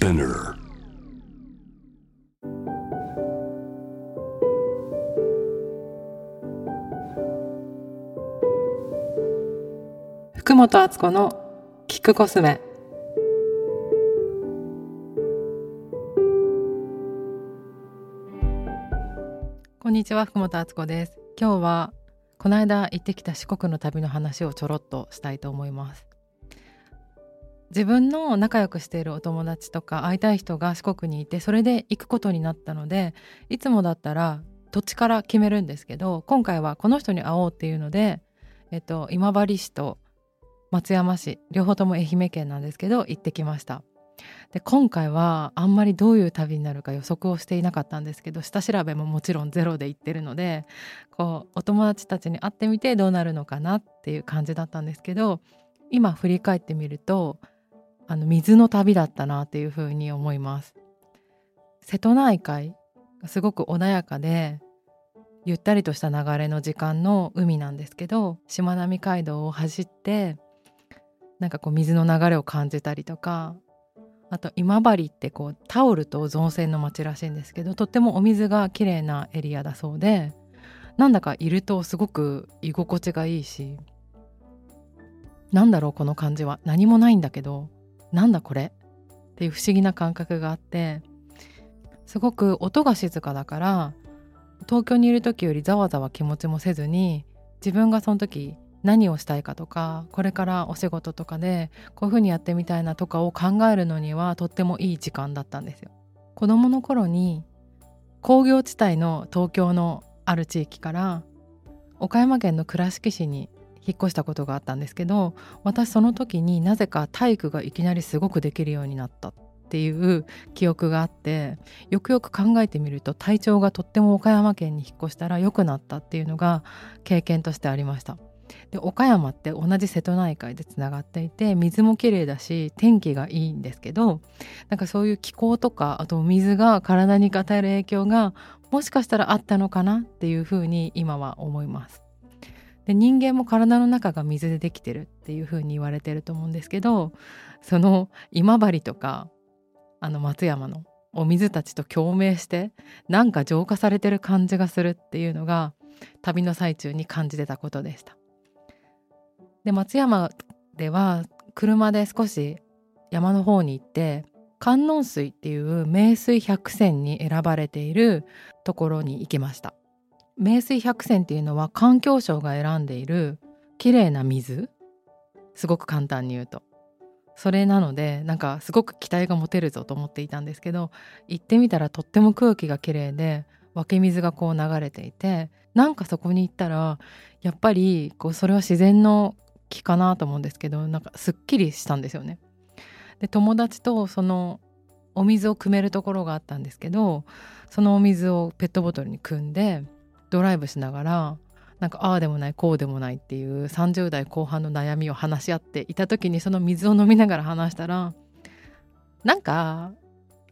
Spinner. 福本敦子のキックコスメこんにちは福本敦子です今日はこの間行ってきた四国の旅の話をちょろっとしたいと思います自分の仲良くしているお友達とか会いたい人が四国にいてそれで行くことになったのでいつもだったら土地から決めるんですけど今回はこの人に会おうっていうので、えっと、今治市と松山市両方とも愛媛県なんですけど行ってきました。で今回はあんまりどういう旅になるか予測をしていなかったんですけど下調べももちろんゼロで行ってるのでこうお友達たちに会ってみてどうなるのかなっていう感じだったんですけど今振り返ってみるとあの水の旅だったなっていうふうに思います。瀬戸内海がすごく穏やかでゆったりとした流れの時間の海なんですけどしまなみ海道を走ってなんかこう水の流れを感じたりとかあと今治ってこうタオルと造船の町らしいんですけどとってもお水が綺麗なエリアだそうでなんだかいるとすごく居心地がいいしなんだろうこの感じは何もないんだけどなんだこれ？っていう不思議な感覚があってすごく音が静かだから東京にいる時よりざわざわ気持ちもせずに自分がその時何をしたいかとかこれからお仕事とかでこういうふうにやってみたいなとかを考えるのにはとってもいい時間だったんですよ。子供の頃に工業地帯の東京のある地域から岡山県の倉敷市に引っ越したことがあったんですけど私その時になぜか体育がいきなりすごくできるようになったっていう記憶があってよくよく考えてみると体調がとっても岡山県に引っ越したら良くなったっていうのが経験としてありました。で岡山って同じ瀬戸内海でつながっていて水もきれいだし天気がいいんですけどなんかそういう気候とかあと水が体に与える影響がもしかしたらあったのかなっていうふうに今は思います。で人間も体の中が水でできてるっていう風に言われてると思うんですけどその今治とかあの松山のお水たちと共鳴してなんか浄化されてる感じがするっていうのが旅の最中に感じてたことでした。で松山では車で少し山の方に行って観音水っていう名水百選に選ばれているところに行きました。名水百選っていうのは環境省が選んでいる綺麗な水すごく簡単に言うとそれなのでなんかすごく期待が持てるぞと思っていたんですけど行ってみたらとっても空気が綺麗で湧き水がこう流れていてなんかそこに行ったらやっぱりこうそれは自然の木かなと思うんですけどなんかすっきりしたんですよね。で友達とそのお水を汲めるところがあったんですけどそのお水をペットボトルに汲んでドライブしながらなんかああでもないこうでもないっていう30代後半の悩みを話し合っていた時にその水を飲みながら話したらなんか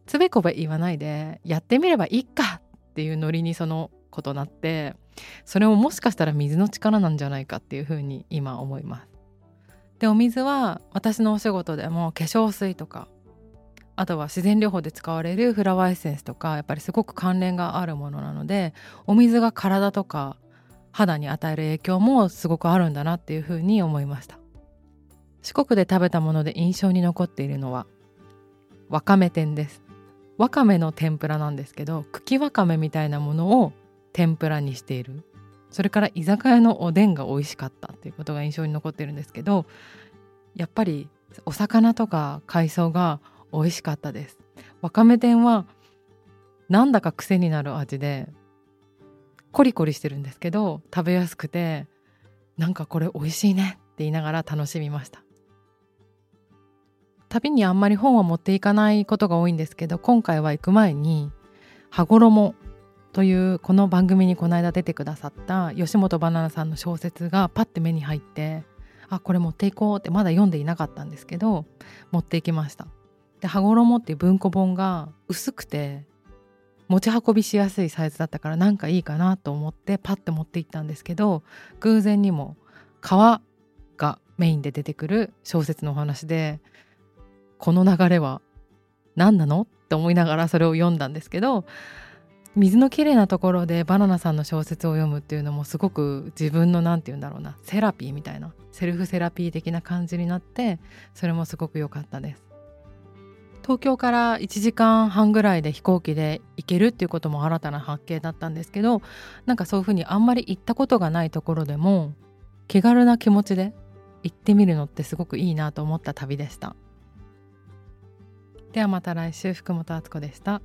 つべこべ言わないでやってみればいいかっていうノリにそのことなってそれももしかしたら水の力なんじゃないかっていうふうに今思います。でお水は私のお仕事でも化粧水とかあとは自然療法で使われるフラワーエッセンスとかやっぱりすごく関連があるものなのでお水が体とか肌に与える影響もすごくあるんだなっていうふうに思いました。四国で食べたもので印象に残っているのはわかめ天です。わかめの天ぷらなんですけど茎わかめみたいなものを天ぷらにしている。それから居酒屋のおでんが美味しかったっていうことが印象に残ってるんですけどやっぱりお魚とか海藻が美味しかったです。わかめ天はなんだか癖になる味でコリコリしてるんですけど食べやすくてなんかこれ美味しいねって言いながら楽しみました。旅にあんまり本は持っていかないことが多いんですけど今回は行く前に「羽衣」というこの番組にこの間出てくださった吉本ばなナさんの小説がパッて目に入ってあこれ持っていこうってまだ読んでいなかったんですけど持っていきました。で羽衣っていう文庫本が薄くて持ち運びしやすいサイズだったからなんかいいかなと思ってパッて持って行ったんですけど偶然にも川がメインで出てくる小説のお話でこの流れは何なのって思いながらそれを読んだんですけど水のきれいなところでバナナさんの小説を読むっていうのもすごく自分の何て言うんだろうなセラピーみたいなセルフセラピー的な感じになってそれもすごく良かったです。東京から1時間半ぐらいで飛行機で行けるっていうことも新たな発見だったんですけどなんかそういうふうにあんまり行ったことがないところでも気軽な気持ちで行ってみるのってすごくいいなと思った旅でしたではまた来週福本敦子でした。